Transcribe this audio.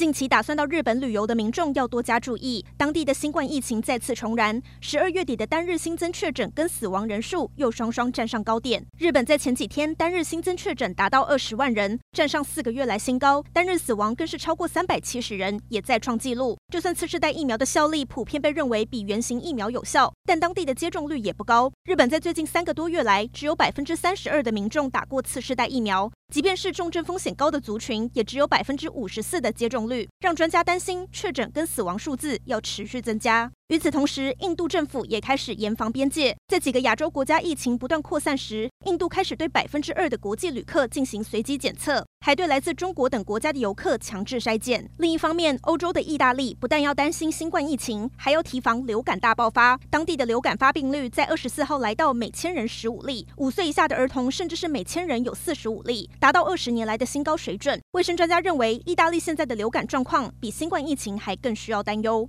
近期打算到日本旅游的民众要多加注意，当地的新冠疫情再次重燃。十二月底的单日新增确诊跟死亡人数又双双站上高点。日本在前几天单日新增确诊达到二十万人，站上四个月来新高；单日死亡更是超过三百七十人，也再创纪录。就算次世代疫苗的效力普遍被认为比原型疫苗有效，但当地的接种率也不高。日本在最近三个多月来，只有百分之三十二的民众打过次世代疫苗。即便是重症风险高的族群，也只有百分之五十四的接种率，让专家担心确诊跟死亡数字要持续增加。与此同时，印度政府也开始严防边界，在几个亚洲国家疫情不断扩散时，印度开始对百分之二的国际旅客进行随机检测，还对来自中国等国家的游客强制筛检。另一方面，欧洲的意大利不但要担心新冠疫情，还要提防流感大爆发。当地的流感发病率在二十四号来到每千人十五例，五岁以下的儿童甚至是每千人有四十五例，达到二十年来的新高水准。卫生专家认为，意大利现在的流感状况比新冠疫情还更需要担忧。